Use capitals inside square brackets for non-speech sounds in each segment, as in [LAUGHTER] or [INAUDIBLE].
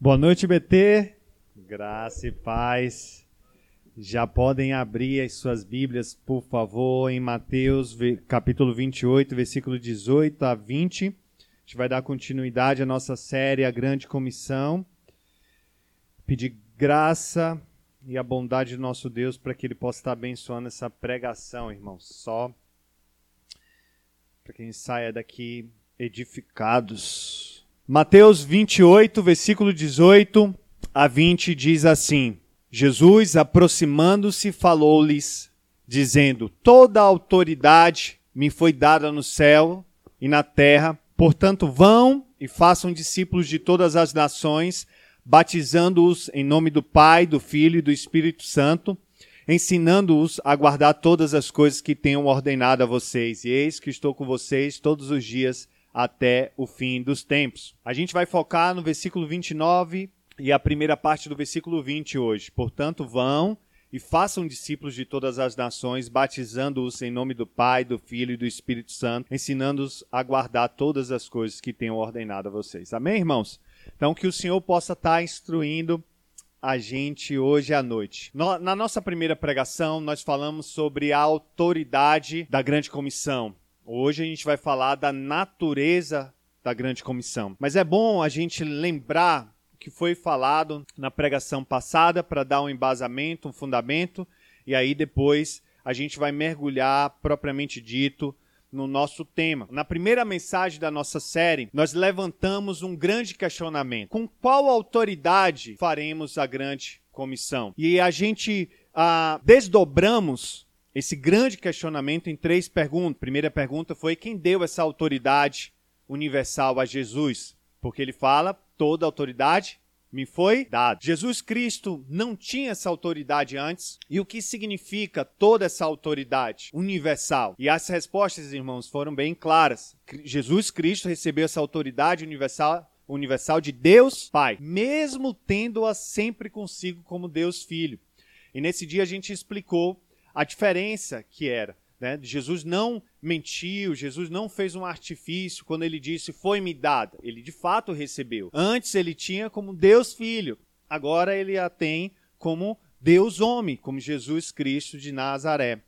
Boa noite, BT. Graça e paz. Já podem abrir as suas Bíblias, por favor, em Mateus, capítulo 28, versículo 18 a 20. A gente vai dar continuidade à nossa série A Grande Comissão. Pedir graça e a bondade do nosso Deus para que Ele possa estar abençoando essa pregação, irmãos. Só para que a gente saia daqui edificados. Mateus 28, versículo 18 a 20 diz assim: Jesus, aproximando-se, falou-lhes, dizendo: Toda a autoridade me foi dada no céu e na terra, portanto, vão e façam discípulos de todas as nações, batizando-os em nome do Pai, do Filho e do Espírito Santo, ensinando-os a guardar todas as coisas que tenham ordenado a vocês. E eis que estou com vocês todos os dias até o fim dos tempos. A gente vai focar no versículo 29 e a primeira parte do versículo 20 hoje. Portanto, vão e façam discípulos de todas as nações, batizando-os em nome do Pai, do Filho e do Espírito Santo, ensinando-os a guardar todas as coisas que tenho ordenado a vocês. Amém, irmãos? Então, que o Senhor possa estar instruindo a gente hoje à noite. Na nossa primeira pregação, nós falamos sobre a autoridade da grande comissão. Hoje a gente vai falar da natureza da grande comissão. Mas é bom a gente lembrar o que foi falado na pregação passada para dar um embasamento, um fundamento, e aí depois a gente vai mergulhar propriamente dito no nosso tema. Na primeira mensagem da nossa série, nós levantamos um grande questionamento: com qual autoridade faremos a grande comissão? E a gente ah, desdobramos esse grande questionamento em três perguntas. Primeira pergunta foi quem deu essa autoridade universal a Jesus? Porque ele fala: toda autoridade me foi dada. Jesus Cristo não tinha essa autoridade antes. E o que significa toda essa autoridade universal? E as respostas, irmãos, foram bem claras. Jesus Cristo recebeu essa autoridade universal universal de Deus Pai, mesmo tendo-a sempre consigo como Deus Filho. E nesse dia a gente explicou a diferença que era. Né? Jesus não mentiu, Jesus não fez um artifício quando ele disse foi-me dada. Ele de fato recebeu. Antes ele tinha como Deus Filho, agora ele a tem como Deus Homem, como Jesus Cristo de Nazaré.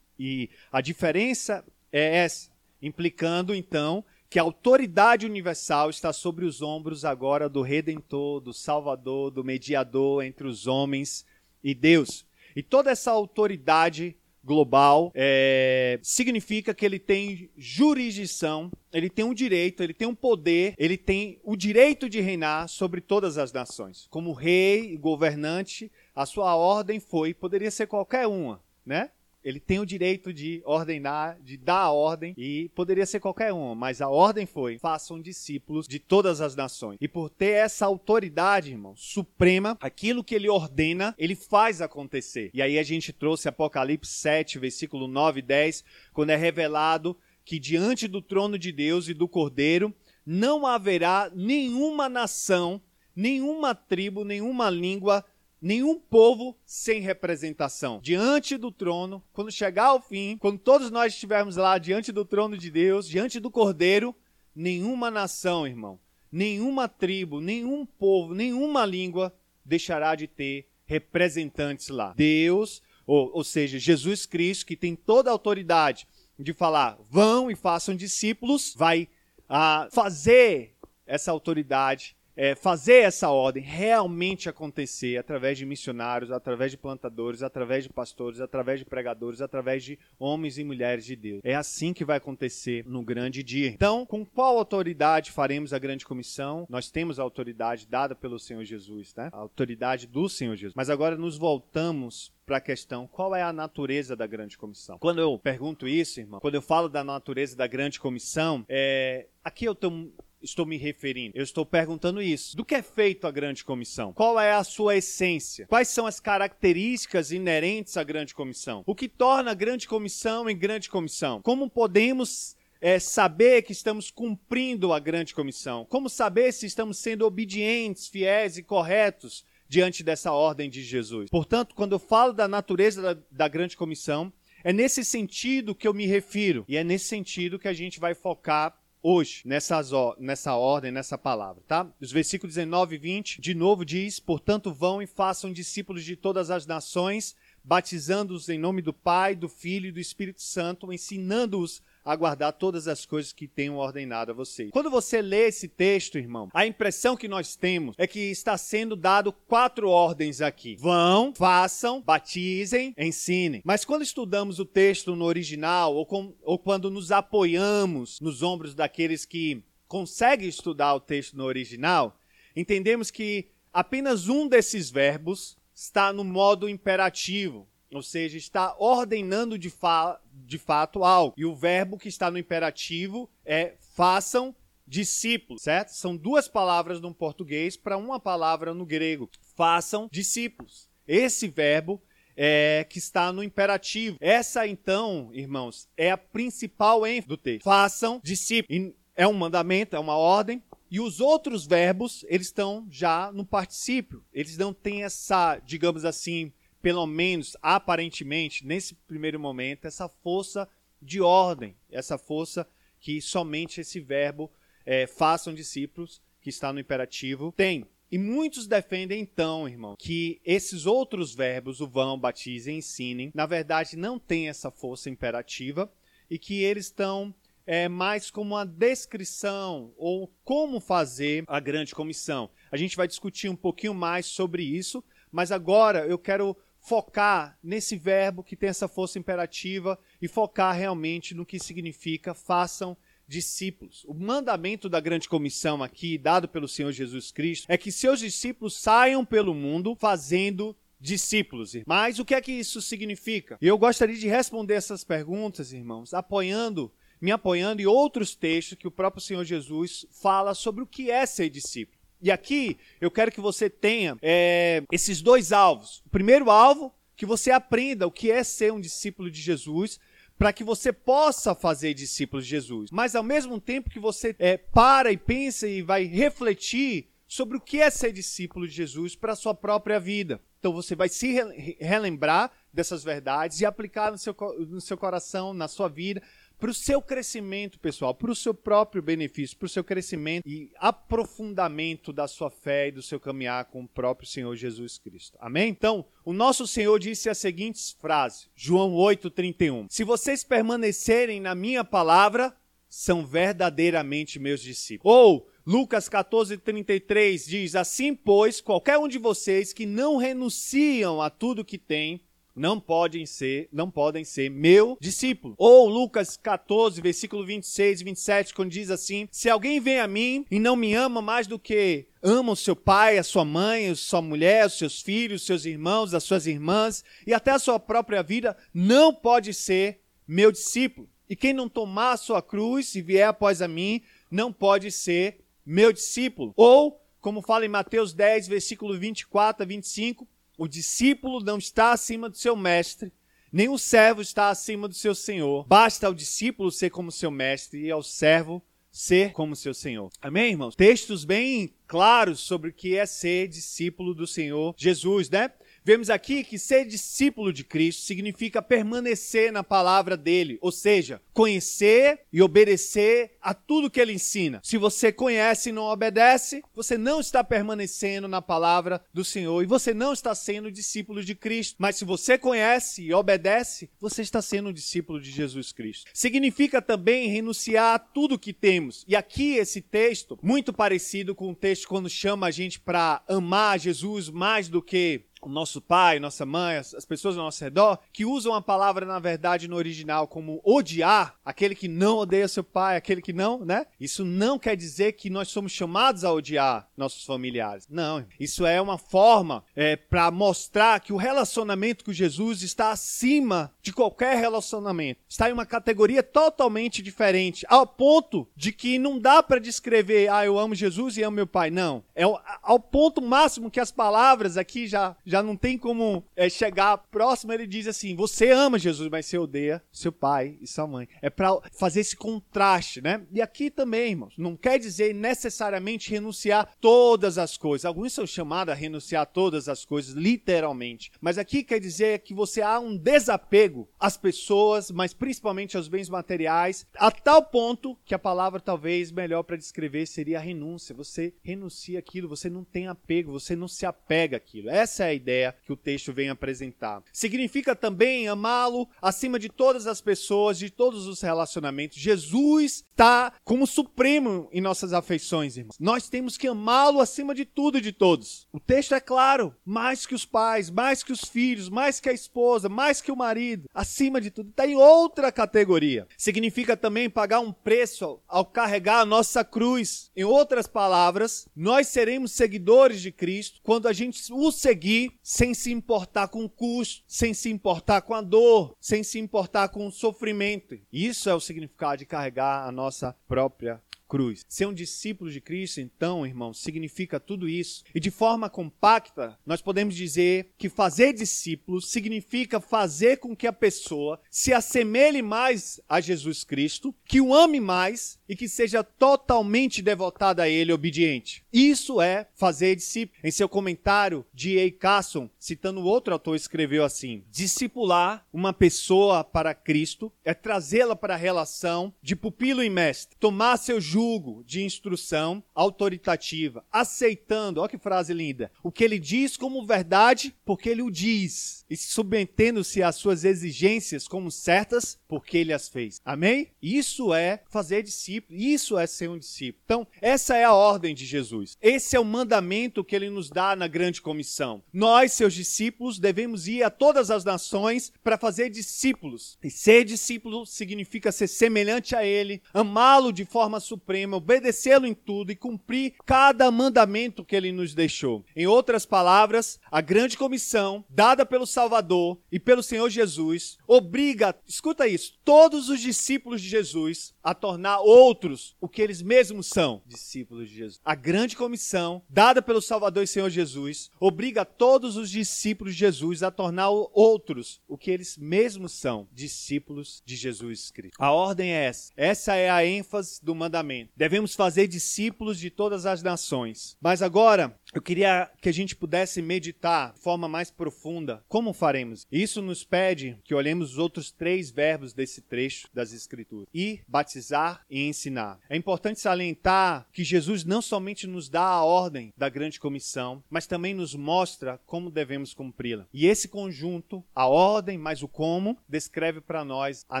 E a diferença é essa, implicando então que a autoridade universal está sobre os ombros agora do Redentor, do Salvador, do mediador entre os homens e Deus. E toda essa autoridade global é, significa que ele tem jurisdição, ele tem um direito, ele tem um poder, ele tem o direito de reinar sobre todas as nações. Como rei e governante, a sua ordem foi, poderia ser qualquer uma, né? Ele tem o direito de ordenar, de dar a ordem, e poderia ser qualquer um, mas a ordem foi: façam discípulos de todas as nações. E por ter essa autoridade, irmão, suprema, aquilo que ele ordena, ele faz acontecer. E aí a gente trouxe Apocalipse 7, versículo 9 e 10, quando é revelado que diante do trono de Deus e do Cordeiro não haverá nenhuma nação, nenhuma tribo, nenhuma língua nenhum povo sem representação. Diante do trono, quando chegar ao fim, quando todos nós estivermos lá diante do trono de Deus, diante do Cordeiro, nenhuma nação, irmão, nenhuma tribo, nenhum povo, nenhuma língua deixará de ter representantes lá. Deus, ou, ou seja, Jesus Cristo, que tem toda a autoridade de falar, vão e façam discípulos, vai ah, fazer essa autoridade é, fazer essa ordem realmente acontecer através de missionários, através de plantadores, através de pastores, através de pregadores, através de homens e mulheres de Deus. É assim que vai acontecer no grande dia. Então, com qual autoridade faremos a grande comissão? Nós temos a autoridade dada pelo Senhor Jesus, né? A autoridade do Senhor Jesus. Mas agora nos voltamos para a questão qual é a natureza da grande comissão. Quando eu pergunto isso, irmão, quando eu falo da natureza da grande comissão, é, aqui eu estou estou me referindo? Eu estou perguntando isso. Do que é feito a grande comissão? Qual é a sua essência? Quais são as características inerentes à grande comissão? O que torna a grande comissão em grande comissão? Como podemos é, saber que estamos cumprindo a grande comissão? Como saber se estamos sendo obedientes, fiéis e corretos diante dessa ordem de Jesus? Portanto, quando eu falo da natureza da, da grande comissão, é nesse sentido que eu me refiro. E é nesse sentido que a gente vai focar hoje, nessas, nessa ordem, nessa palavra, tá? Os versículos 19 e 20, de novo diz: Portanto, vão e façam discípulos de todas as nações, batizando-os em nome do Pai, do Filho e do Espírito Santo, ensinando-os a guardar todas as coisas que tenho ordenado a vocês. Quando você lê esse texto, irmão, a impressão que nós temos é que está sendo dado quatro ordens aqui: vão, façam, batizem, ensinem. Mas quando estudamos o texto no original ou, com, ou quando nos apoiamos nos ombros daqueles que conseguem estudar o texto no original, entendemos que apenas um desses verbos está no modo imperativo, ou seja, está ordenando de, fa de fato algo. E o verbo que está no imperativo é façam discípulos, certo? São duas palavras no português para uma palavra no grego. Façam discípulos. Esse verbo é, que está no imperativo. Essa, então, irmãos, é a principal ênfase do texto. Façam discípulos. É um mandamento, é uma ordem. E os outros verbos, eles estão já no particípio. Eles não têm essa, digamos assim, pelo menos aparentemente, nesse primeiro momento, essa força de ordem, essa força que somente esse verbo é, façam discípulos, que está no imperativo, tem. E muitos defendem então, irmão, que esses outros verbos, o vão, batizem, ensinem, na verdade não têm essa força imperativa e que eles estão é, mais como uma descrição ou como fazer a grande comissão. A gente vai discutir um pouquinho mais sobre isso, mas agora eu quero focar nesse verbo que tem essa força imperativa e focar realmente no que significa façam discípulos. O mandamento da grande comissão aqui, dado pelo Senhor Jesus Cristo, é que seus discípulos saiam pelo mundo fazendo discípulos. Mas o que é que isso significa? Eu gostaria de responder essas perguntas, irmãos, apoiando, me apoiando em outros textos que o próprio Senhor Jesus fala sobre o que é ser discípulo. E aqui eu quero que você tenha é, esses dois alvos. O primeiro alvo, que você aprenda o que é ser um discípulo de Jesus, para que você possa fazer discípulos de Jesus. Mas ao mesmo tempo que você é, para e pensa e vai refletir sobre o que é ser discípulo de Jesus para a sua própria vida. Então você vai se relembrar dessas verdades e aplicar no seu, no seu coração, na sua vida, para o seu crescimento pessoal, para o seu próprio benefício, para o seu crescimento e aprofundamento da sua fé e do seu caminhar com o próprio Senhor Jesus Cristo. Amém? Então, o nosso Senhor disse as seguintes frases, João 8:31. Se vocês permanecerem na minha palavra, são verdadeiramente meus discípulos. Ou Lucas 14:33 diz: Assim, pois, qualquer um de vocês que não renunciam a tudo que tem, não podem ser, não podem ser meu discípulo. Ou Lucas 14, versículo 26 e 27, quando diz assim: Se alguém vem a mim e não me ama mais do que ama o seu pai, a sua mãe, a sua mulher, os seus filhos, os seus irmãos, as suas irmãs e até a sua própria vida, não pode ser meu discípulo. E quem não tomar a sua cruz e vier após a mim, não pode ser meu discípulo. Ou, como fala em Mateus 10, versículo 24 a 25, o discípulo não está acima do seu mestre, nem o servo está acima do seu senhor. Basta ao discípulo ser como seu mestre e ao servo ser como seu senhor. Amém, irmãos? Textos bem claros sobre o que é ser discípulo do Senhor Jesus, né? Vemos aqui que ser discípulo de Cristo significa permanecer na palavra dele, ou seja, conhecer e obedecer a tudo que ele ensina. Se você conhece e não obedece, você não está permanecendo na palavra do Senhor e você não está sendo discípulo de Cristo. Mas se você conhece e obedece, você está sendo discípulo de Jesus Cristo. Significa também renunciar a tudo que temos. E aqui esse texto, muito parecido com o texto quando chama a gente para amar Jesus mais do que o nosso pai, nossa mãe, as pessoas ao nosso redor, que usam a palavra, na verdade, no original como odiar, aquele que não odeia seu pai, aquele que não, né? Isso não quer dizer que nós somos chamados a odiar nossos familiares. Não. Isso é uma forma é, para mostrar que o relacionamento com Jesus está acima de qualquer relacionamento. Está em uma categoria totalmente diferente, ao ponto de que não dá para descrever, ah, eu amo Jesus e amo meu pai. Não. É ao ponto máximo que as palavras aqui já já não tem como é, chegar próximo. Ele diz assim: Você ama Jesus, mas você odeia seu pai e sua mãe. É para fazer esse contraste, né? E aqui também, irmãos, não quer dizer necessariamente renunciar todas as coisas. Alguns são chamados a renunciar todas as coisas, literalmente. Mas aqui quer dizer que você há um desapego às pessoas, mas principalmente aos bens materiais, a tal ponto que a palavra talvez melhor para descrever seria renúncia. Você renuncia aquilo, você não tem apego, você não se apega àquilo. Essa é a ideia que o texto vem apresentar. Significa também amá-lo acima de todas as pessoas, de todos os relacionamentos. Jesus está como supremo em nossas afeições, irmãos. Nós temos que amá-lo acima de tudo e de todos. O texto é claro, mais que os pais, mais que os filhos, mais que a esposa, mais que o marido, acima de tudo, está em outra categoria. Significa também pagar um preço ao carregar a nossa cruz. Em outras palavras, nós seremos seguidores de Cristo quando a gente o seguir sem se importar com o custo, sem se importar com a dor, sem se importar com o sofrimento. Isso é o significado de carregar a nossa própria cruz. Ser um discípulo de Cristo, então, irmão, significa tudo isso. E de forma compacta, nós podemos dizer que fazer discípulos significa fazer com que a pessoa se assemelhe mais a Jesus Cristo, que o ame mais e que seja totalmente devotada a ele, obediente. Isso é fazer discípulo. Em seu comentário, D.A. Carson, citando outro autor, escreveu assim: discipular uma pessoa para Cristo é trazê-la para a relação de pupilo e mestre, tomar seu jugo de instrução autoritativa, aceitando, olha que frase linda, o que ele diz como verdade, porque ele o diz, e submetendo-se às suas exigências como certas, porque ele as fez. Amém? Isso é fazer discípulo, isso é ser um discípulo. Então, essa é a ordem de Jesus. Esse é o mandamento que ele nos dá na grande comissão. Nós, seus discípulos, devemos ir a todas as nações para fazer discípulos. E ser discípulo significa ser semelhante a ele, amá-lo de forma suprema, obedecê-lo em tudo e cumprir cada mandamento que ele nos deixou. Em outras palavras, a grande comissão dada pelo Salvador e pelo Senhor Jesus obriga, escuta isso, todos os discípulos de Jesus a tornar outros o que eles mesmos são, discípulos de Jesus. A grande comissão dada pelo Salvador e Senhor Jesus obriga todos os discípulos de Jesus a tornar outros o que eles mesmos são, discípulos de Jesus Cristo. A ordem é essa. Essa é a ênfase do mandamento. Devemos fazer discípulos de todas as nações. Mas agora, eu queria que a gente pudesse meditar de forma mais profunda como faremos. Isso nos pede que olhemos os outros três verbos desse trecho das Escrituras: ir, batizar e ensinar. É importante salientar que Jesus não somente nos dá a ordem da grande comissão, mas também nos mostra como devemos cumpri-la. E esse conjunto, a ordem mais o como, descreve para nós a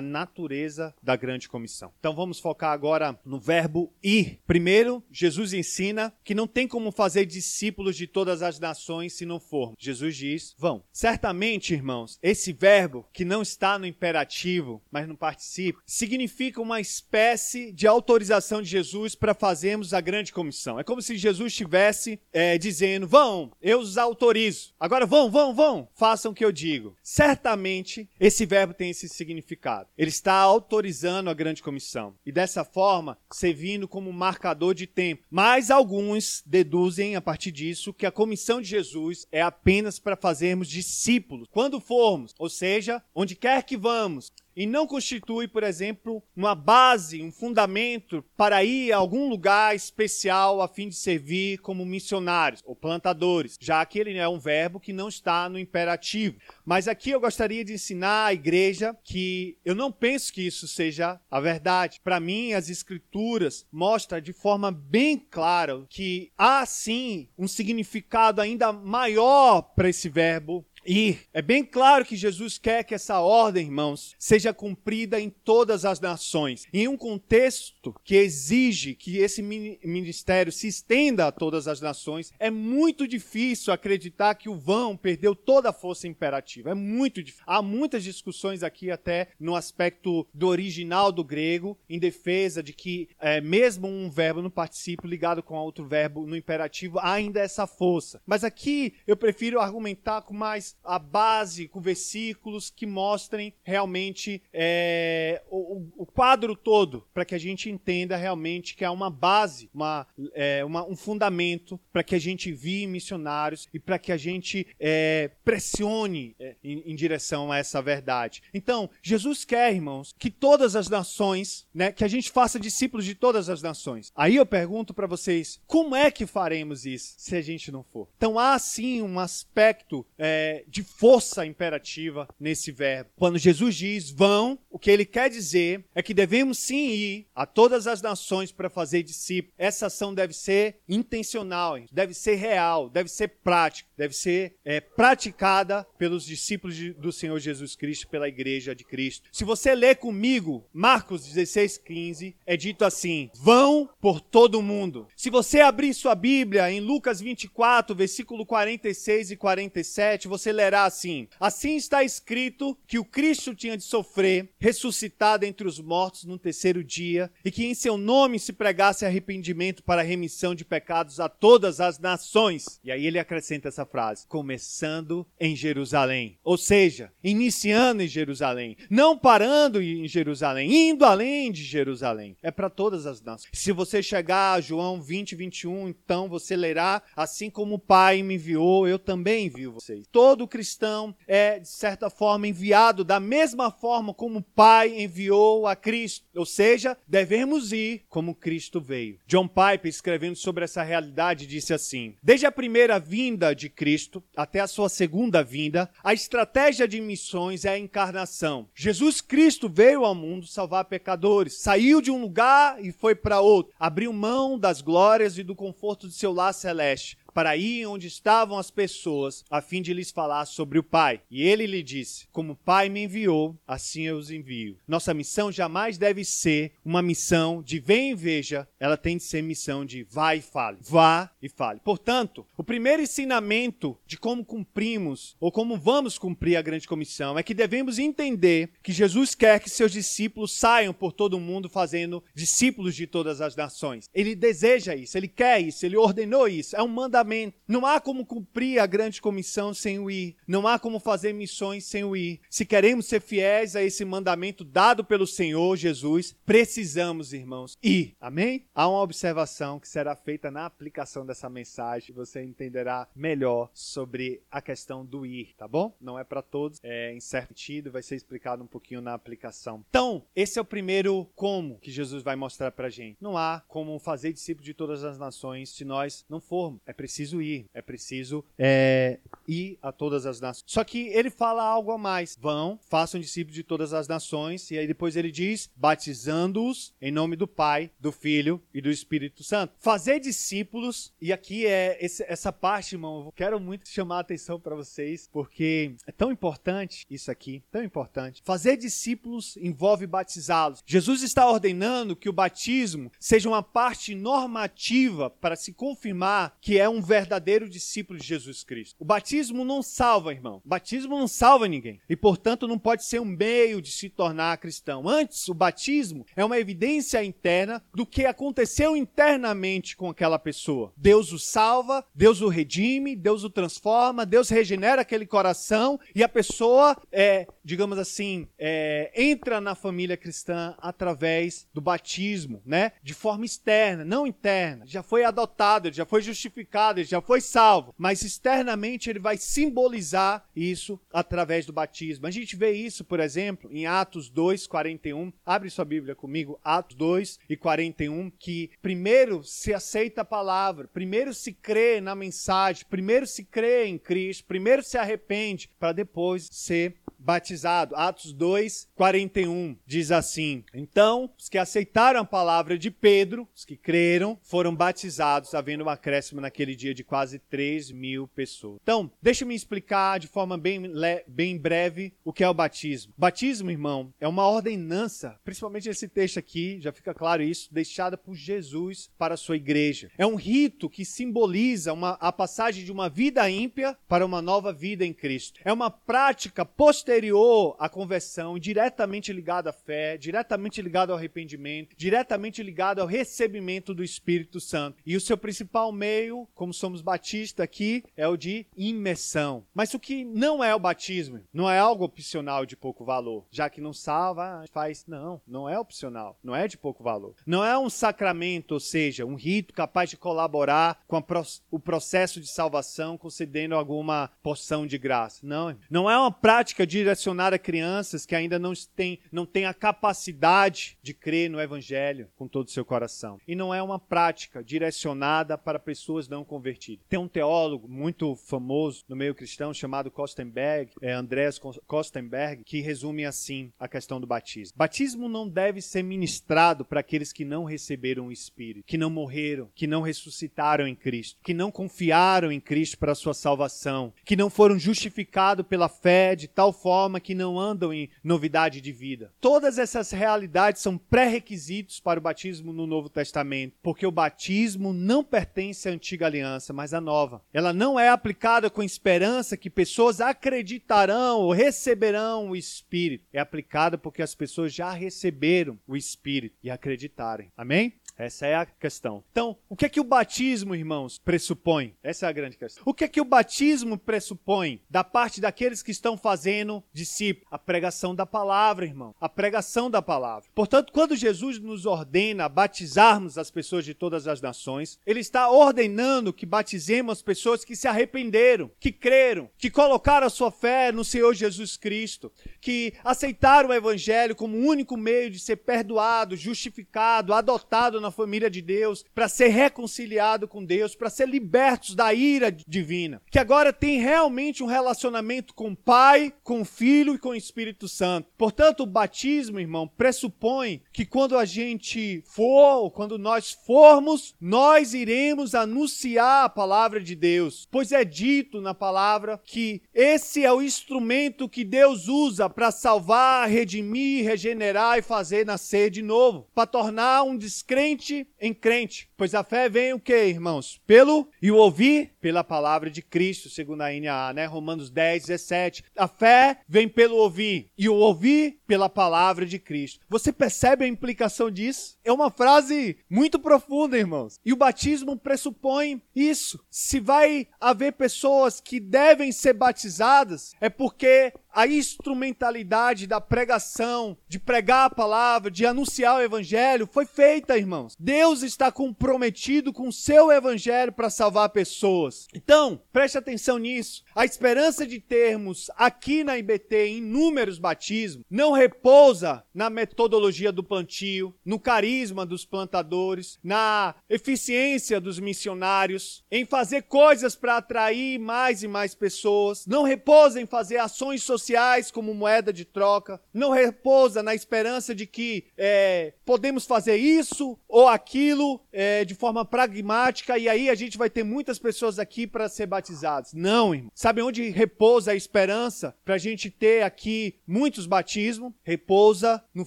natureza da grande comissão. Então vamos focar agora no verbo ir. Primeiro, Jesus ensina que não tem como fazer discípulos discípulos de todas as nações se não formos. Jesus diz: vão. Certamente, irmãos, esse verbo que não está no imperativo, mas no participio, significa uma espécie de autorização de Jesus para fazermos a grande comissão. É como se Jesus estivesse é, dizendo: vão, eu os autorizo. Agora vão, vão, vão, façam o que eu digo. Certamente, esse verbo tem esse significado. Ele está autorizando a grande comissão. E dessa forma, servindo como marcador de tempo. Mas alguns deduzem a partir disso que a comissão de Jesus é apenas para fazermos discípulos quando formos, ou seja, onde quer que vamos, e não constitui, por exemplo, uma base, um fundamento para ir a algum lugar especial a fim de servir como missionários ou plantadores, já que ele é um verbo que não está no imperativo. Mas aqui eu gostaria de ensinar à igreja que eu não penso que isso seja a verdade. Para mim, as escrituras mostram de forma bem clara que há sim um significado ainda maior para esse verbo ir. É bem claro que Jesus quer que essa ordem, irmãos, seja cumprida em todas as nações. Em um contexto que exige que esse ministério se estenda a todas as nações, é muito difícil acreditar que o vão perdeu toda a força imperativa. É muito difícil. Há muitas discussões aqui até no aspecto do original do grego, em defesa de que é, mesmo um verbo no participio ligado com outro verbo no imperativo, ainda essa força. Mas aqui eu prefiro argumentar com mais a base com versículos que mostrem realmente é, o, o, quadro todo, para que a gente entenda realmente que há uma base, uma, é, uma um fundamento para que a gente envie missionários e para que a gente é, pressione é, em, em, direção a essa verdade. Então, Jesus quer, irmãos, que todas as nações, né, que a gente faça discípulos de todas as nações. Aí eu pergunto para vocês, como é que faremos isso se a gente não for? Então há sim um aspecto é, de força imperativa nesse verbo. Quando Jesus diz vão, o que ele quer dizer é que devemos sim ir a todas as nações para fazer discípulos. Essa ação deve ser intencional, deve ser real, deve ser prática, deve ser é, praticada pelos discípulos de, do Senhor Jesus Cristo, pela igreja de Cristo. Se você ler comigo Marcos 16, 15, é dito assim: vão por todo o mundo. Se você abrir sua Bíblia em Lucas 24, versículo 46 e 47, você lerá assim: Assim está escrito que o Cristo tinha de sofrer, ressuscitado entre os mortos no terceiro dia, e que em seu nome se pregasse arrependimento para remissão de pecados a todas as nações. E aí ele acrescenta essa frase: começando em Jerusalém. Ou seja, iniciando em Jerusalém, não parando em Jerusalém, indo além de Jerusalém. É para todas as nações. Se você chegar a João 20, 21, então você lerá: Assim como o Pai me enviou, eu também envio vocês. Todo cristão é, de certa forma, enviado da mesma forma como o Pai enviou a Cristo. Ou seja, devemos ir como Cristo veio. John Piper, escrevendo sobre essa realidade, disse assim: Desde a primeira vinda de Cristo até a sua segunda vinda, a estratégia de missões é a encarnação. Jesus Cristo veio ao mundo salvar pecadores, saiu de um lugar e foi para outro, abriu mão das glórias e do conforto de seu lar celeste para ir onde estavam as pessoas, a fim de lhes falar sobre o Pai. E ele lhe disse: Como o Pai me enviou, assim eu os envio. Nossa missão jamais deve ser uma missão de vem e veja, ela tem de ser missão de vá e fale. Vá e fale. Portanto, o primeiro ensinamento de como cumprimos ou como vamos cumprir a grande comissão é que devemos entender que Jesus quer que seus discípulos saiam por todo o mundo fazendo discípulos de todas as nações. Ele deseja isso, ele quer isso, ele ordenou isso. É um mandamento não há como cumprir a grande comissão sem o ir. Não há como fazer missões sem o ir. Se queremos ser fiéis a esse mandamento dado pelo Senhor Jesus, precisamos, irmãos, ir. Amém? Há uma observação que será feita na aplicação dessa mensagem. Você entenderá melhor sobre a questão do ir, tá bom? Não é para todos, é em certo sentido, vai ser explicado um pouquinho na aplicação. Então, esse é o primeiro como que Jesus vai mostrar pra gente. Não há como fazer discípulo de todas as nações se nós não formos. É preciso preciso ir, é preciso é, ir a todas as nações. Só que ele fala algo a mais: vão, façam discípulos de todas as nações, e aí depois ele diz: batizando-os em nome do Pai, do Filho e do Espírito Santo. Fazer discípulos, e aqui é esse, essa parte, irmão, eu quero muito chamar a atenção para vocês, porque é tão importante isso aqui, tão importante. Fazer discípulos envolve batizá-los. Jesus está ordenando que o batismo seja uma parte normativa para se confirmar que é um verdadeiro discípulo de Jesus Cristo. O batismo não salva, irmão. O batismo não salva ninguém. E, portanto, não pode ser um meio de se tornar cristão. Antes, o batismo é uma evidência interna do que aconteceu internamente com aquela pessoa. Deus o salva, Deus o redime, Deus o transforma, Deus regenera aquele coração e a pessoa, é, digamos assim, é, entra na família cristã através do batismo, né? De forma externa, não interna. Já foi adotado, já foi justificado ele já foi salvo, mas externamente ele vai simbolizar isso através do batismo. A gente vê isso, por exemplo, em Atos 2, 41. Abre sua Bíblia comigo, Atos 2 e 41, que primeiro se aceita a palavra, primeiro se crê na mensagem, primeiro se crê em Cristo, primeiro se arrepende, para depois ser batizado. Atos 2, 41 diz assim: Então, os que aceitaram a palavra de Pedro, os que creram, foram batizados, havendo um acréscimo naquele dia de quase 3 mil pessoas. Então, deixa-me explicar de forma bem, bem breve o que é o batismo. Batismo, irmão, é uma ordenança, principalmente esse texto aqui, já fica claro isso, deixada por Jesus para a sua igreja. É um rito que simboliza uma, a passagem de uma vida ímpia para uma nova vida em Cristo. É uma prática posterior posterior à conversão, diretamente ligado à fé, diretamente ligado ao arrependimento, diretamente ligado ao recebimento do Espírito Santo. E o seu principal meio, como somos batistas aqui, é o de imersão. Mas o que não é o batismo? Não é algo opcional de pouco valor, já que não salva, faz. Não, não é opcional, não é de pouco valor. Não é um sacramento, ou seja, um rito capaz de colaborar com o processo de salvação, concedendo alguma porção de graça. Não, não é uma prática direcionada a crianças que ainda não têm, não têm a capacidade de crer no Evangelho com todo o seu coração. E não é uma prática direcionada para pessoas não convertidas. Tem um teólogo muito famoso no meio cristão chamado Kostenberg, é Andrés Kostenberg, que resume assim a questão do batismo. Batismo não deve ser ministrado para aqueles que não receberam o Espírito, que não morreram, que não ressuscitaram em Cristo, que não confiaram em Cristo para a sua salvação, que não foram justificados pela fé de tal forma que não andam em novidade de vida. Todas essas realidades são pré-requisitos para o batismo no Novo Testamento, porque o batismo não pertence à antiga aliança, mas à nova. Ela não é aplicada com esperança que pessoas acreditarão ou receberão o Espírito. É aplicada porque as pessoas já receberam o Espírito e acreditarem. Amém? Essa é a questão. Então, o que é que o batismo, irmãos, pressupõe? Essa é a grande questão. O que é que o batismo pressupõe da parte daqueles que estão fazendo discípulos? A pregação da palavra, irmão. A pregação da palavra. Portanto, quando Jesus nos ordena batizarmos as pessoas de todas as nações, ele está ordenando que batizemos as pessoas que se arrependeram, que creram, que colocaram a sua fé no Senhor Jesus Cristo, que aceitaram o evangelho como o único meio de ser perdoado, justificado, adotado na na família de Deus, para ser reconciliado com Deus, para ser libertos da ira divina. Que agora tem realmente um relacionamento com o Pai, com o Filho e com o Espírito Santo. Portanto, o batismo, irmão, pressupõe que quando a gente for, quando nós formos, nós iremos anunciar a palavra de Deus. Pois é dito na palavra que esse é o instrumento que Deus usa para salvar, redimir, regenerar e fazer nascer de novo, para tornar um descrente crente em crente. Pois a fé vem o que, irmãos? Pelo e o ouvir pela palavra de Cristo, segundo a NAA, né? Romanos 10, 17. A fé vem pelo ouvir e o ouvir pela palavra de Cristo. Você percebe a implicação disso? É uma frase muito profunda, irmãos. E o batismo pressupõe isso. Se vai haver pessoas que devem ser batizadas, é porque a instrumentalidade da pregação, de pregar a palavra, de anunciar o evangelho, foi feita, irmãos. Deus está comprometido com o seu evangelho para salvar pessoas. Então, preste atenção nisso. A esperança de termos aqui na IBT inúmeros batismos não repousa na metodologia do plantio, no carisma dos plantadores, na eficiência dos missionários, em fazer coisas para atrair mais e mais pessoas. Não repousa em fazer ações sociais como moeda de troca, não repousa na esperança de que é, podemos fazer isso ou aquilo é, de forma pragmática e aí a gente vai ter muitas pessoas aqui para ser batizadas. Não, irmão. Sabe onde repousa a esperança para a gente ter aqui muitos batismos? Repousa no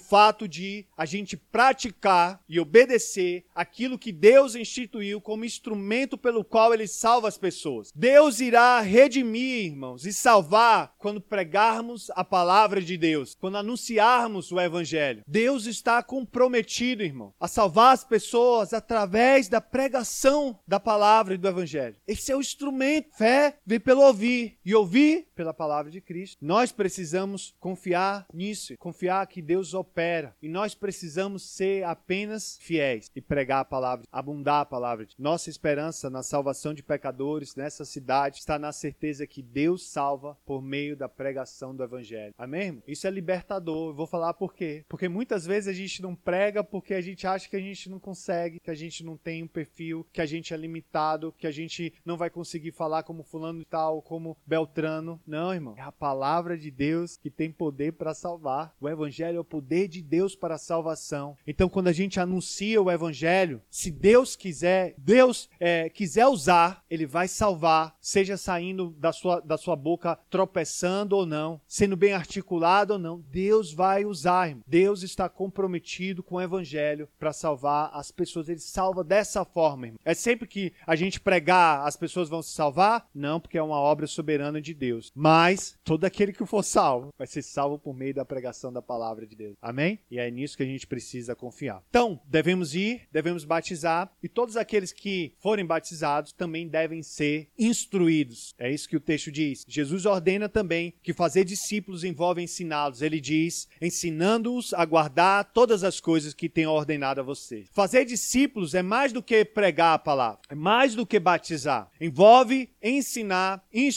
fato de a gente praticar e obedecer aquilo que Deus instituiu como instrumento pelo qual ele salva as pessoas. Deus irá redimir, irmãos, e salvar quando pregar pregarmos a palavra de Deus, quando anunciarmos o evangelho. Deus está comprometido, irmão, a salvar as pessoas através da pregação da palavra e do evangelho. Esse é o instrumento. Fé vem pelo ouvir e ouvir pela palavra de Cristo. Nós precisamos confiar nisso, confiar que Deus opera e nós precisamos ser apenas fiéis e pregar a palavra, abundar a palavra. Nossa esperança na salvação de pecadores nessa cidade está na certeza que Deus salva por meio da pregação do evangelho. Amém, irmão? Isso é libertador. Eu vou falar por quê. Porque muitas vezes a gente não prega porque a gente acha que a gente não consegue, que a gente não tem um perfil, que a gente é limitado, que a gente não vai conseguir falar como fulano e tal, como Beltrano. Não, irmão. É a palavra de Deus que tem poder para salvar. O evangelho é o poder de Deus para a salvação. Então, quando a gente anuncia o evangelho, se Deus quiser, Deus é, quiser usar, ele vai salvar, seja saindo da sua, da sua boca tropeçando ou não, sendo bem articulado ou não, Deus vai usar. Irmão. Deus está comprometido com o evangelho para salvar as pessoas. Ele salva dessa forma, irmão. É sempre que a gente pregar, as pessoas vão se salvar? Não, porque é uma obra soberana de Deus. Mas todo aquele que for salvo vai ser salvo por meio da pregação da palavra de Deus. Amém? E é nisso que a gente precisa confiar. Então, devemos ir, devemos batizar, e todos aqueles que forem batizados também devem ser instruídos. É isso que o texto diz. Jesus ordena também que fazer discípulos envolve ensiná-los. Ele diz: ensinando-os a guardar todas as coisas que tenho ordenado a vocês. Fazer discípulos é mais do que pregar a palavra, é mais do que batizar. Envolve ensinar, instruir,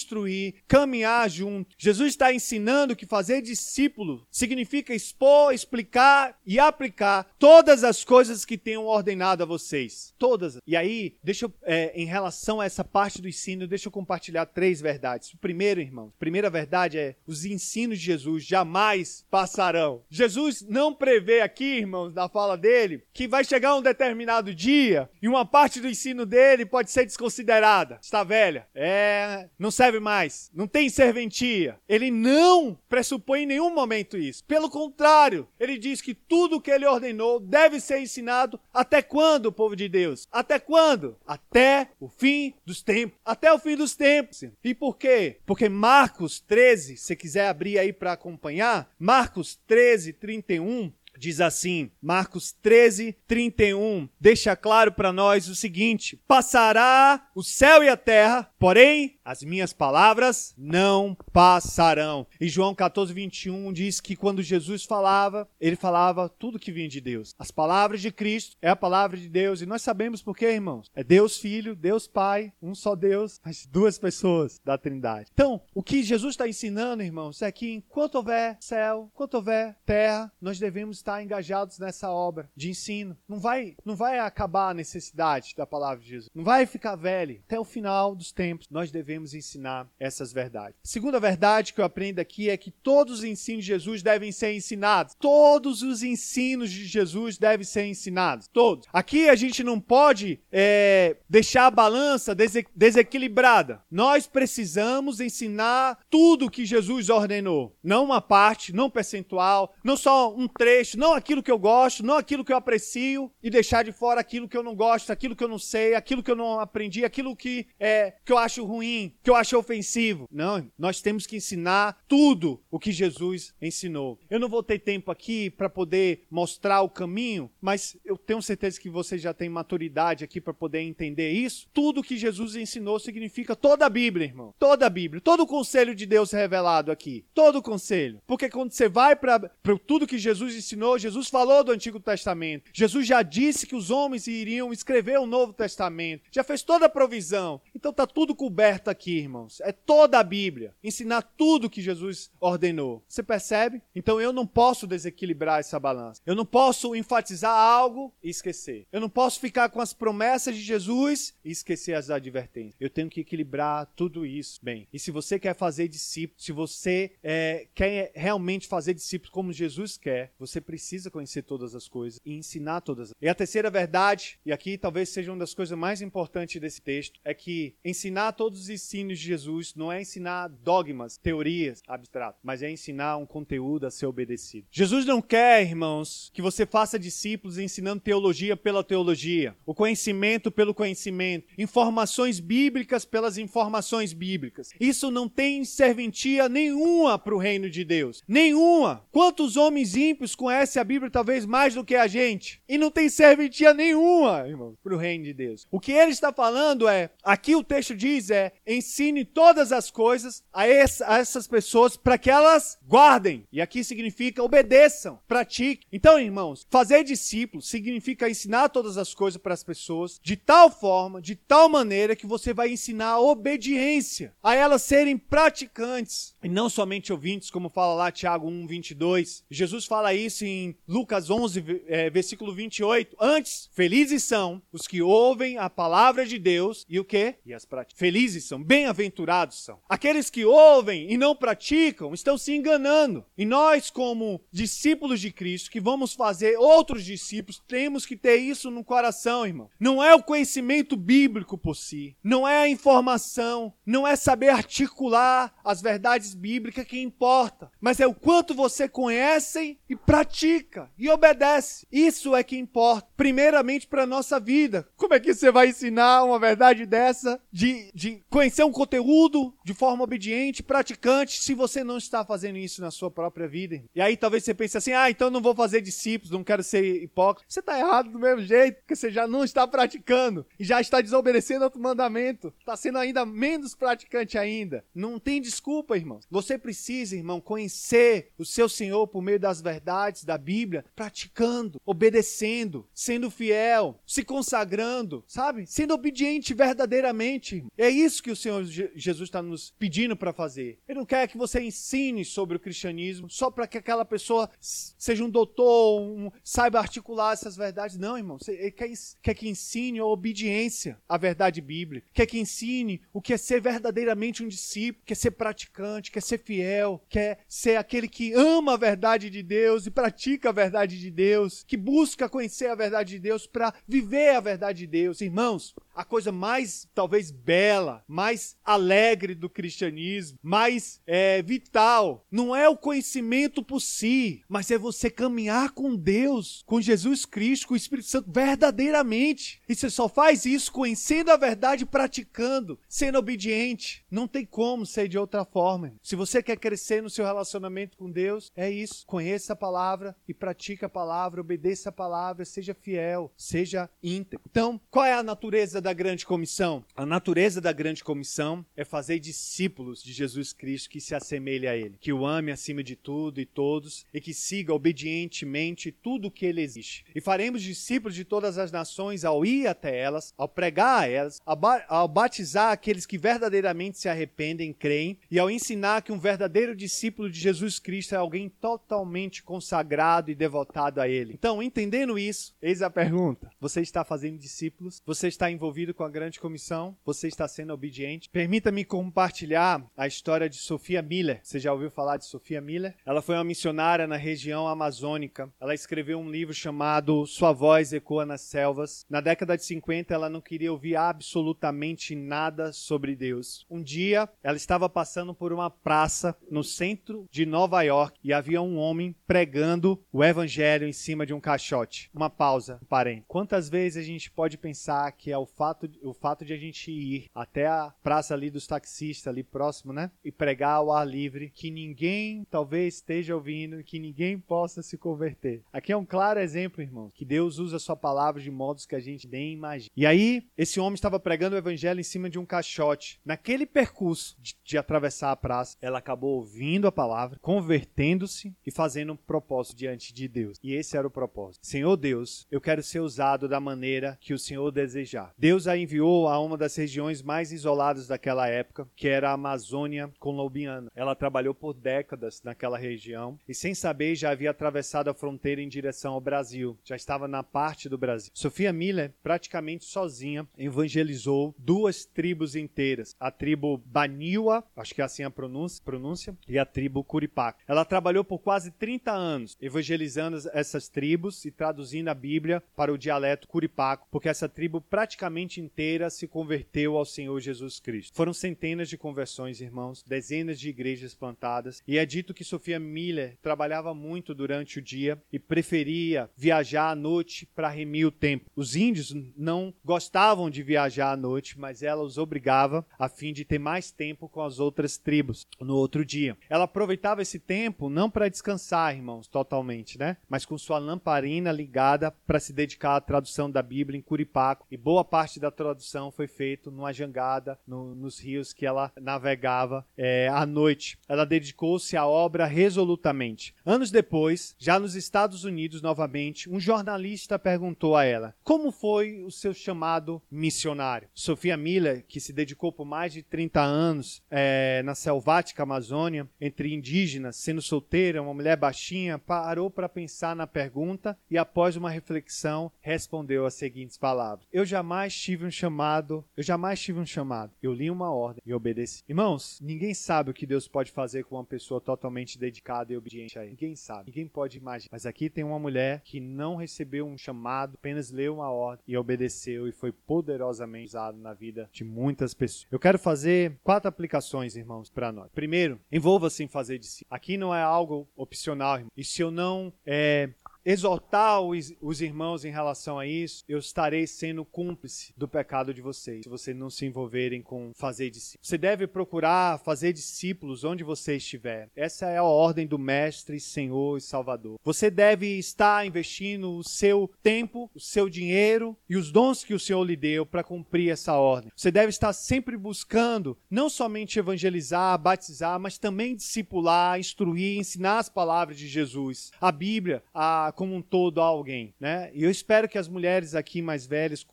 caminhar junto. Jesus está ensinando que fazer discípulo significa expor, explicar e aplicar todas as coisas que tenham ordenado a vocês. Todas. E aí, deixa eu, é, em relação a essa parte do ensino, deixa eu compartilhar três verdades. Primeiro, irmão, a primeira verdade é os ensinos de Jesus jamais passarão. Jesus não prevê aqui, irmãos, na fala dele, que vai chegar um determinado dia e uma parte do ensino dele pode ser desconsiderada. Está velha. É, não serve mais. Não tem serventia. Ele não pressupõe em nenhum momento isso. Pelo contrário, ele diz que tudo que ele ordenou deve ser ensinado até quando, povo de Deus? Até quando? Até o fim dos tempos. Até o fim dos tempos. E por quê? Porque Marcos 13, se quiser abrir aí para acompanhar, Marcos 13, 31, diz assim, Marcos 13, 31, deixa claro para nós o seguinte: passará o céu e a terra, porém as minhas palavras não passarão. E João 14, 21 diz que quando Jesus falava, ele falava tudo que vinha de Deus. As palavras de Cristo é a palavra de Deus. E nós sabemos por quê, irmãos? É Deus Filho, Deus Pai, um só Deus, mas duas pessoas da Trindade. Então, o que Jesus está ensinando, irmãos, é que enquanto houver céu, enquanto houver terra, nós devemos estar engajados nessa obra de ensino. Não vai, não vai acabar a necessidade da palavra de Jesus. Não vai ficar velho. Até o final dos tempos, nós devemos devemos ensinar essas verdades. Segunda verdade que eu aprendo aqui é que todos os ensinos de Jesus devem ser ensinados. Todos os ensinos de Jesus devem ser ensinados. Todos. Aqui a gente não pode é, deixar a balança desequilibrada. Nós precisamos ensinar tudo que Jesus ordenou. Não uma parte, não um percentual, não só um trecho, não aquilo que eu gosto, não aquilo que eu aprecio e deixar de fora aquilo que eu não gosto, aquilo que eu não sei, aquilo que eu não aprendi, aquilo que, é, que eu acho ruim que eu acho ofensivo. Não, nós temos que ensinar tudo o que Jesus ensinou. Eu não vou ter tempo aqui para poder mostrar o caminho, mas eu tenho certeza que você já tem maturidade aqui para poder entender isso. Tudo que Jesus ensinou significa toda a Bíblia, irmão. Toda a Bíblia. Todo o conselho de Deus revelado aqui. Todo o conselho. Porque quando você vai para tudo que Jesus ensinou, Jesus falou do Antigo Testamento. Jesus já disse que os homens iriam escrever o Novo Testamento. Já fez toda a provisão. Então está tudo coberto aqui, irmãos. É toda a Bíblia. Ensinar tudo que Jesus ordenou. Você percebe? Então eu não posso desequilibrar essa balança. Eu não posso enfatizar algo e esquecer. Eu não posso ficar com as promessas de Jesus e esquecer as advertências. Eu tenho que equilibrar tudo isso bem. E se você quer fazer discípulos, se você é, quer realmente fazer discípulos como Jesus quer, você precisa conhecer todas as coisas e ensinar todas. E a terceira verdade, e aqui talvez seja uma das coisas mais importantes desse texto, é que ensinar todos os ensinos de Jesus não é ensinar dogmas, teorias abstratas, mas é ensinar um conteúdo a ser obedecido. Jesus não quer, irmãos, que você faça discípulos ensinando teologia pela teologia, o conhecimento pelo conhecimento, informações bíblicas pelas informações bíblicas. Isso não tem serventia nenhuma para o reino de Deus. Nenhuma. Quantos homens ímpios conhecem a Bíblia talvez mais do que a gente? E não tem serventia nenhuma, irmãos, para o reino de Deus. O que ele está falando é, aqui o texto diz é, ensine todas as coisas a, essa, a essas pessoas para que elas guardem. E aqui significa obedeçam, pratiquem. Então, irmãos, fazer discípulos significa ensinar todas as coisas para as pessoas de tal forma, de tal maneira que você vai ensinar a obediência, a elas serem praticantes e não somente ouvintes, como fala lá Tiago 1, 22. Jesus fala isso em Lucas 11, é, versículo 28. Antes, felizes são os que ouvem a palavra de Deus e o que? E as praticam. Felizes são bem-aventurados são. Aqueles que ouvem e não praticam estão se enganando. E nós, como discípulos de Cristo, que vamos fazer outros discípulos, temos que ter isso no coração, irmão. Não é o conhecimento bíblico por si, não é a informação, não é saber articular as verdades bíblicas que importa, mas é o quanto você conhece e pratica e obedece. Isso é que importa, primeiramente para a nossa vida. Como é que você vai ensinar uma verdade dessa de, de conhecer um conteúdo de forma obediente, praticante, se você não está fazendo isso na sua própria vida? E aí talvez você pense assim: ah, então não vou fazer discípulos, não quero ser hipócrita. Você está errado do mesmo jeito, porque você já não está praticando e já está desobedecendo outro mandamento, está sendo ainda menos praticante ainda. Não tem desculpa, irmão. Você precisa, irmão, conhecer o seu Senhor por meio das verdades da Bíblia, praticando, obedecendo, sendo fiel, se consagrando, sabe? Sendo obediente verdadeiramente. É isso que o Senhor Jesus está nos pedindo para fazer. Ele não quer que você ensine sobre o cristianismo só para que aquela pessoa seja um doutor, um, saiba articular essas verdades. Não, irmão. Ele quer, quer que ensine a obediência à verdade bíblica. Quer que ensine o que é ser verdadeiramente um discípulo, quer ser praticante, quer ser fiel, quer ser aquele que ama a verdade de Deus e pratica a verdade de Deus, que busca conhecer a verdade de Deus para viver a verdade de Deus. Irmãos, a coisa mais, talvez, bela, mais alegre do cristianismo, mais é, vital, não é o conhecimento por si, mas é você caminhar com Deus, com Jesus Cristo, com o Espírito Santo, verdadeiramente. E você só faz isso conhecendo a verdade, praticando, sendo obediente. Não tem como ser de outra forma. Se você quer crescer no seu relacionamento com Deus, é isso. Conheça a palavra e pratique a palavra, obedeça a palavra, seja fiel, seja íntegro. Então, qual é a natureza da grande comissão? A natureza da grande comissão é fazer discípulos de Jesus Cristo que se assemelhe a ele, que o ame acima de tudo e todos e que siga obedientemente tudo o que ele existe. E faremos discípulos de todas as nações ao ir até elas, ao pregar a elas, ao batizar aqueles que verdadeiramente se arrependem, creem e ao ensinar que um verdadeiro discípulo de Jesus Cristo é alguém totalmente consagrado e devotado a ele. Então, entendendo isso, eis a pergunta: você está fazendo discípulos? Você está envolvido envolvido com a grande comissão, você está sendo obediente. Permita-me compartilhar a história de Sofia Miller. Você já ouviu falar de Sofia Miller? Ela foi uma missionária na região amazônica. Ela escreveu um livro chamado Sua Voz Ecoa nas Selvas. Na década de 50, ela não queria ouvir absolutamente nada sobre Deus. Um dia, ela estava passando por uma praça no centro de Nova York e havia um homem pregando o evangelho em cima de um caixote. Uma pausa, parente. Quantas vezes a gente pode pensar que é o fato fato, o fato de a gente ir até a praça ali dos taxistas, ali próximo, né? E pregar ao ar livre, que ninguém talvez esteja ouvindo, que ninguém possa se converter. Aqui é um claro exemplo, irmão, que Deus usa a sua palavra de modos que a gente nem imagina. E aí, esse homem estava pregando o evangelho em cima de um caixote. Naquele percurso de, de atravessar a praça, ela acabou ouvindo a palavra, convertendo-se e fazendo um propósito diante de Deus. E esse era o propósito. Senhor Deus, eu quero ser usado da maneira que o Senhor desejar. Deus Deus a enviou a uma das regiões mais isoladas daquela época, que era a Amazônia colombiana. Ela trabalhou por décadas naquela região e, sem saber, já havia atravessado a fronteira em direção ao Brasil. Já estava na parte do Brasil. Sofia Miller, praticamente sozinha, evangelizou duas tribos inteiras: a tribo Baniwa, acho que é assim a pronúncia, pronúncia e a tribo Curipaca. Ela trabalhou por quase 30 anos evangelizando essas tribos e traduzindo a Bíblia para o dialeto curipaco, porque essa tribo praticamente inteira se converteu ao Senhor Jesus Cristo. Foram centenas de conversões, irmãos, dezenas de igrejas plantadas, e é dito que Sofia Miller trabalhava muito durante o dia e preferia viajar à noite para remir o tempo. Os índios não gostavam de viajar à noite, mas ela os obrigava a fim de ter mais tempo com as outras tribos no outro dia. Ela aproveitava esse tempo não para descansar, irmãos, totalmente, né? Mas com sua lamparina ligada para se dedicar à tradução da Bíblia em Curipaco e boa parte parte da tradução foi feito numa jangada no, nos rios que ela navegava é, à noite. Ela dedicou-se à obra resolutamente. Anos depois, já nos Estados Unidos novamente, um jornalista perguntou a ela como foi o seu chamado missionário. Sofia Miller, que se dedicou por mais de 30 anos é, na selvática Amazônia, entre indígenas, sendo solteira, uma mulher baixinha, parou para pensar na pergunta e, após uma reflexão, respondeu as seguintes palavras: Eu jamais tive um chamado, eu jamais tive um chamado. Eu li uma ordem e obedeci. Irmãos, ninguém sabe o que Deus pode fazer com uma pessoa totalmente dedicada e obediente a Ele. Ninguém sabe, ninguém pode imaginar. Mas aqui tem uma mulher que não recebeu um chamado, apenas leu uma ordem e obedeceu e foi poderosamente usado na vida de muitas pessoas. Eu quero fazer quatro aplicações, irmãos, para nós. Primeiro, envolva-se em fazer de si. Aqui não é algo opcional, irmão. E se eu não é, exortar os, os, irmãos em relação a isso, eu estarei sendo cúmplice do pecado de vocês, se vocês não se envolverem com fazer discípulos. Você deve procurar fazer discípulos onde você estiver. Essa é a ordem do Mestre, Senhor e Salvador. Você deve estar investindo o seu tempo, o seu dinheiro e os dons que o Senhor lhe deu para cumprir essa ordem. Você deve estar sempre buscando não somente evangelizar, batizar, mas também discipular, instruir, ensinar as palavras de Jesus, a Bíblia, a como um todo a alguém, né? E eu espero que as mulheres aqui mais velhas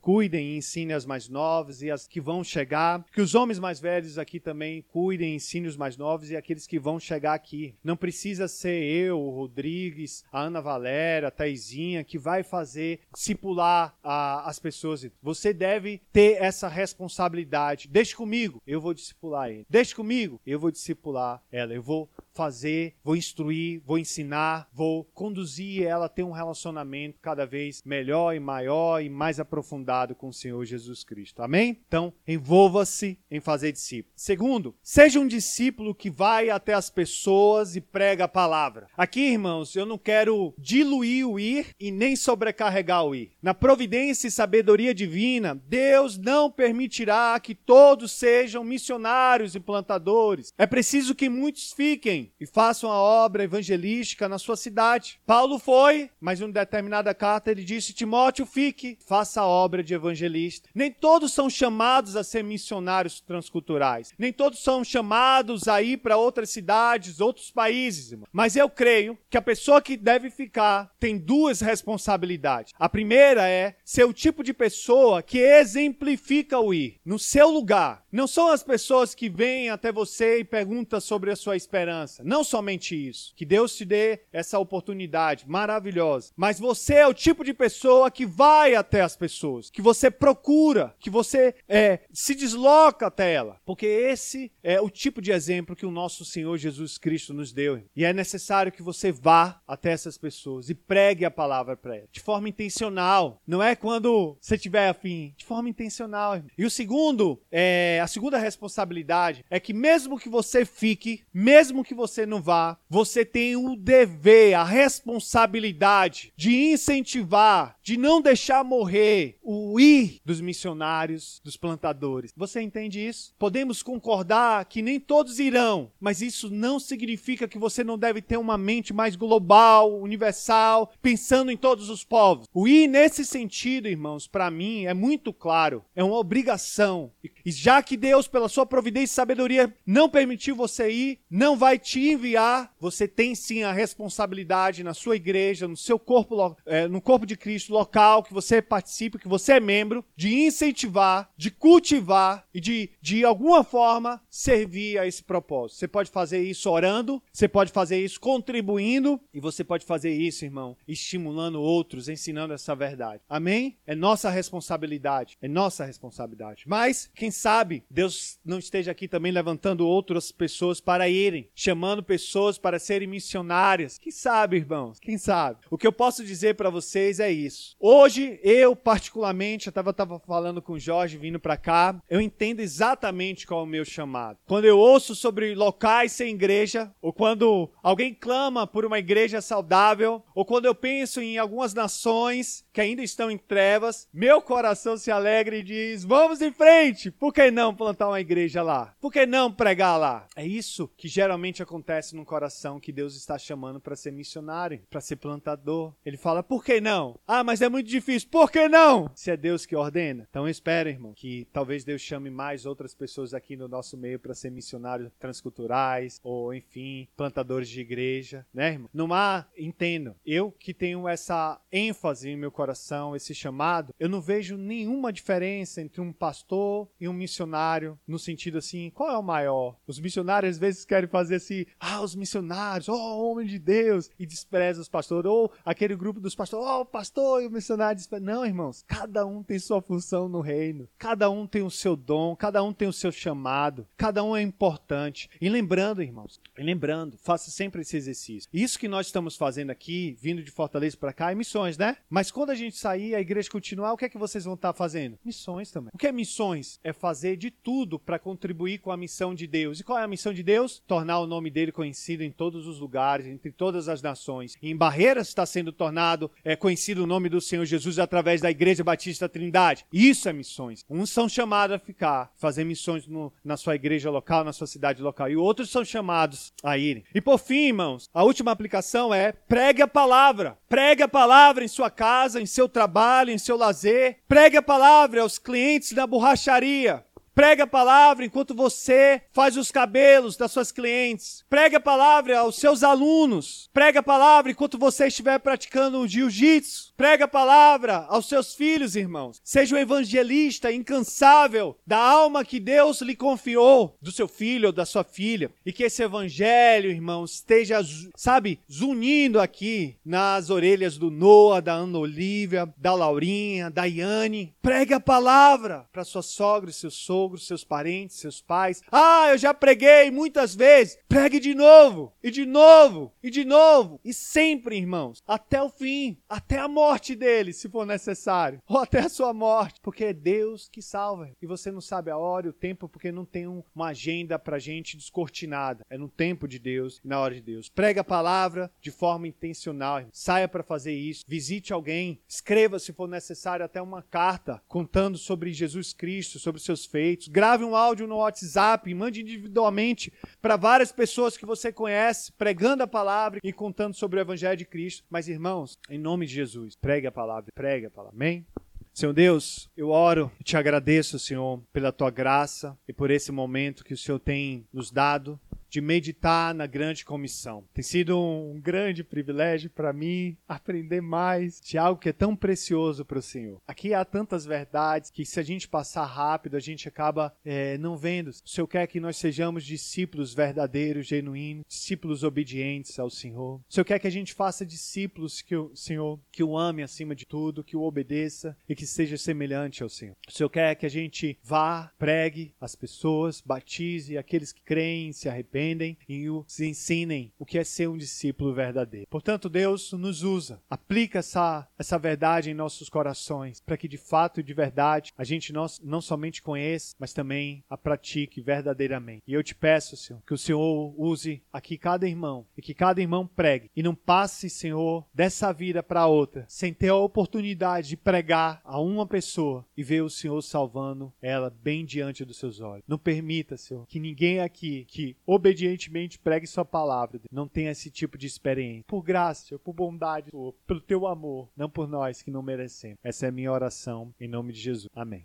cuidem e ensinem as mais novas e as que vão chegar, que os homens mais velhos aqui também cuidem e ensinem os mais novos e aqueles que vão chegar aqui. Não precisa ser eu, o Rodrigues, a Ana Valéria, a Taizinha que vai fazer discipular as pessoas. Você deve ter essa responsabilidade. Deixe comigo, eu vou discipular ele. Deixe comigo, eu vou discipular ela. Eu vou fazer, vou instruir, vou ensinar, vou conduzir ela a ter um relacionamento cada vez melhor e maior e mais aprofundado com o Senhor Jesus Cristo. Amém? Então, envolva-se em fazer discípulo. Segundo, seja um discípulo que vai até as pessoas e prega a palavra. Aqui, irmãos, eu não quero diluir o ir e nem sobrecarregar o ir. Na providência e sabedoria divina, Deus não permitirá que todos sejam missionários e plantadores. É preciso que muitos fiquem e façam a obra evangelística na sua cidade. Paulo foi, mas em uma determinada carta ele disse: Timóteo, fique, faça a obra de evangelista. Nem todos são chamados a ser missionários transculturais. Nem todos são chamados a ir para outras cidades, outros países. Irmão. Mas eu creio que a pessoa que deve ficar tem duas responsabilidades. A primeira é ser o tipo de pessoa que exemplifica o ir no seu lugar. Não são as pessoas que vêm até você e perguntam sobre a sua esperança. Não somente isso. Que Deus te dê essa oportunidade maravilhosa. Mas você é o tipo de pessoa que vai até as pessoas, que você procura, que você é, se desloca até ela. Porque esse é o tipo de exemplo que o nosso Senhor Jesus Cristo nos deu. E é necessário que você vá até essas pessoas e pregue a palavra para elas. De forma intencional. Não é quando você tiver afim. De forma intencional. E o segundo, é, a segunda responsabilidade é que mesmo que você fique, mesmo que você não vá, você tem o dever, a responsabilidade de incentivar, de não deixar morrer o ir dos missionários, dos plantadores. Você entende isso? Podemos concordar que nem todos irão, mas isso não significa que você não deve ter uma mente mais global, universal, pensando em todos os povos. O ir nesse sentido, irmãos, para mim é muito claro, é uma obrigação. E já que Deus, pela sua providência e sabedoria, não permitiu você ir, não vai te enviar, você tem sim a responsabilidade na sua igreja, no seu corpo, é, no corpo de Cristo local, que você participa, que você é membro, de incentivar, de cultivar e de, de alguma forma, servir a esse propósito. Você pode fazer isso orando, você pode fazer isso contribuindo, e você pode fazer isso, irmão, estimulando outros, ensinando essa verdade. Amém? É nossa responsabilidade. É nossa responsabilidade. Mas, quem sabe, Deus não esteja aqui também levantando outras pessoas para irem, chamando pessoas para serem missionárias. Quem sabe, irmãos? Quem sabe? O que eu posso dizer para vocês é isso. Hoje, eu particularmente, eu estava falando com o Jorge vindo para cá, eu entendo exatamente qual é o meu chamado. Quando eu ouço sobre locais sem igreja, ou quando alguém clama por uma igreja saudável, ou quando eu penso em algumas nações que ainda estão em trevas, meu coração se alegra e diz: vamos em frente! Por que não plantar uma igreja lá? Por que não pregar lá? É isso que geralmente acontece num coração que Deus está chamando para ser missionário, para ser plantador. Ele fala: por que não? Ah, mas é muito difícil. Por que não? Se é Deus que ordena. Então eu espero, irmão, que talvez Deus chame mais outras pessoas aqui no nosso meio para ser missionários transculturais, ou enfim, plantadores de igreja, né, irmão? No mar, entendo. Eu que tenho essa ênfase em meu coração, esse chamado, eu não vejo nenhuma diferença entre um pastor e um missionário, no sentido assim, qual é o maior? Os missionários às vezes querem fazer assim, ah, os missionários, oh, homem de Deus, e despreza os pastores, ou aquele grupo dos pastores, oh, pastor, oh, o missionário diz, não, irmãos, cada um tem sua função no reino, cada um tem o seu dom, cada um tem o seu chamado, cada um é importante. E lembrando, irmãos, e lembrando, faça sempre esse exercício. Isso que nós estamos fazendo aqui, vindo de Fortaleza para cá, é missões, né? Mas quando a gente sair, a igreja continuar, o que é que vocês vão estar fazendo? Missões também. O que é missões? É fazer de tudo para contribuir com a missão de Deus. E qual é a missão de Deus? Tornar o nome dele conhecido em todos os lugares, entre todas as nações. E em Barreiras está sendo tornado é, conhecido o nome do Senhor Jesus através da Igreja Batista Trindade. Isso é missões. Uns são chamados a ficar, fazer missões no, na sua igreja local, na sua cidade local, e outros são chamados a irem. E por fim, irmãos, a última aplicação é pregue a palavra. Pregue a palavra em sua casa, em seu trabalho, em seu lazer. Pregue a palavra aos clientes da borracharia. Pregue a palavra enquanto você faz os cabelos das suas clientes. Pregue a palavra aos seus alunos. Pregue a palavra enquanto você estiver praticando o jiu-jitsu. Pregue a palavra aos seus filhos, irmãos. Seja um evangelista incansável da alma que Deus lhe confiou, do seu filho ou da sua filha. E que esse evangelho, irmãos, esteja, sabe, zunindo aqui nas orelhas do Noah, da Ana Olívia, da Laurinha, da Iane. Pregue a palavra para sua sogra e seu sogro sogros, seus parentes, seus pais. Ah, eu já preguei muitas vezes. Pregue de novo, e de novo, e de novo. E sempre, irmãos, até o fim, até a morte dele, se for necessário, [LAUGHS] ou até a sua morte, porque é Deus que salva. E você não sabe a hora e o tempo, porque não tem um, uma agenda pra gente descortinada. É no tempo de Deus e na hora de Deus. Pregue a palavra de forma intencional. Irmão. Saia para fazer isso. Visite alguém. Escreva, se for necessário, até uma carta contando sobre Jesus Cristo, sobre seus feitos Grave um áudio no WhatsApp, mande individualmente para várias pessoas que você conhece, pregando a palavra e contando sobre o Evangelho de Cristo. Mas, irmãos, em nome de Jesus, pregue a palavra, pregue a palavra. Amém? Senhor Deus, eu oro e te agradeço, Senhor, pela tua graça e por esse momento que o Senhor tem nos dado de meditar na grande comissão. Tem sido um grande privilégio para mim aprender mais de algo que é tão precioso para o Senhor. Aqui há tantas verdades que se a gente passar rápido a gente acaba é, não vendo. O Senhor quer que nós sejamos discípulos verdadeiros, genuínos, discípulos obedientes ao Senhor. O Senhor quer que a gente faça discípulos que o Senhor que o ame acima de tudo, que o obedeça e que seja semelhante ao Senhor. O Senhor quer que a gente vá, pregue as pessoas, batize aqueles que creem, se arrependem aprendem e os ensinem o que é ser um discípulo verdadeiro. Portanto, Deus nos usa, aplica essa, essa verdade em nossos corações, para que de fato e de verdade a gente não, não somente conheça, mas também a pratique verdadeiramente. E eu te peço, Senhor, que o Senhor use aqui cada irmão e que cada irmão pregue e não passe, Senhor, dessa vida para outra, sem ter a oportunidade de pregar a uma pessoa e ver o Senhor salvando ela bem diante dos seus olhos. Não permita, Senhor, que ninguém aqui que obedece obedientemente pregue sua palavra. Não tenha esse tipo de experiência. Por graça, por bondade, Senhor, pelo teu amor, não por nós que não merecemos. Essa é a minha oração em nome de Jesus. Amém.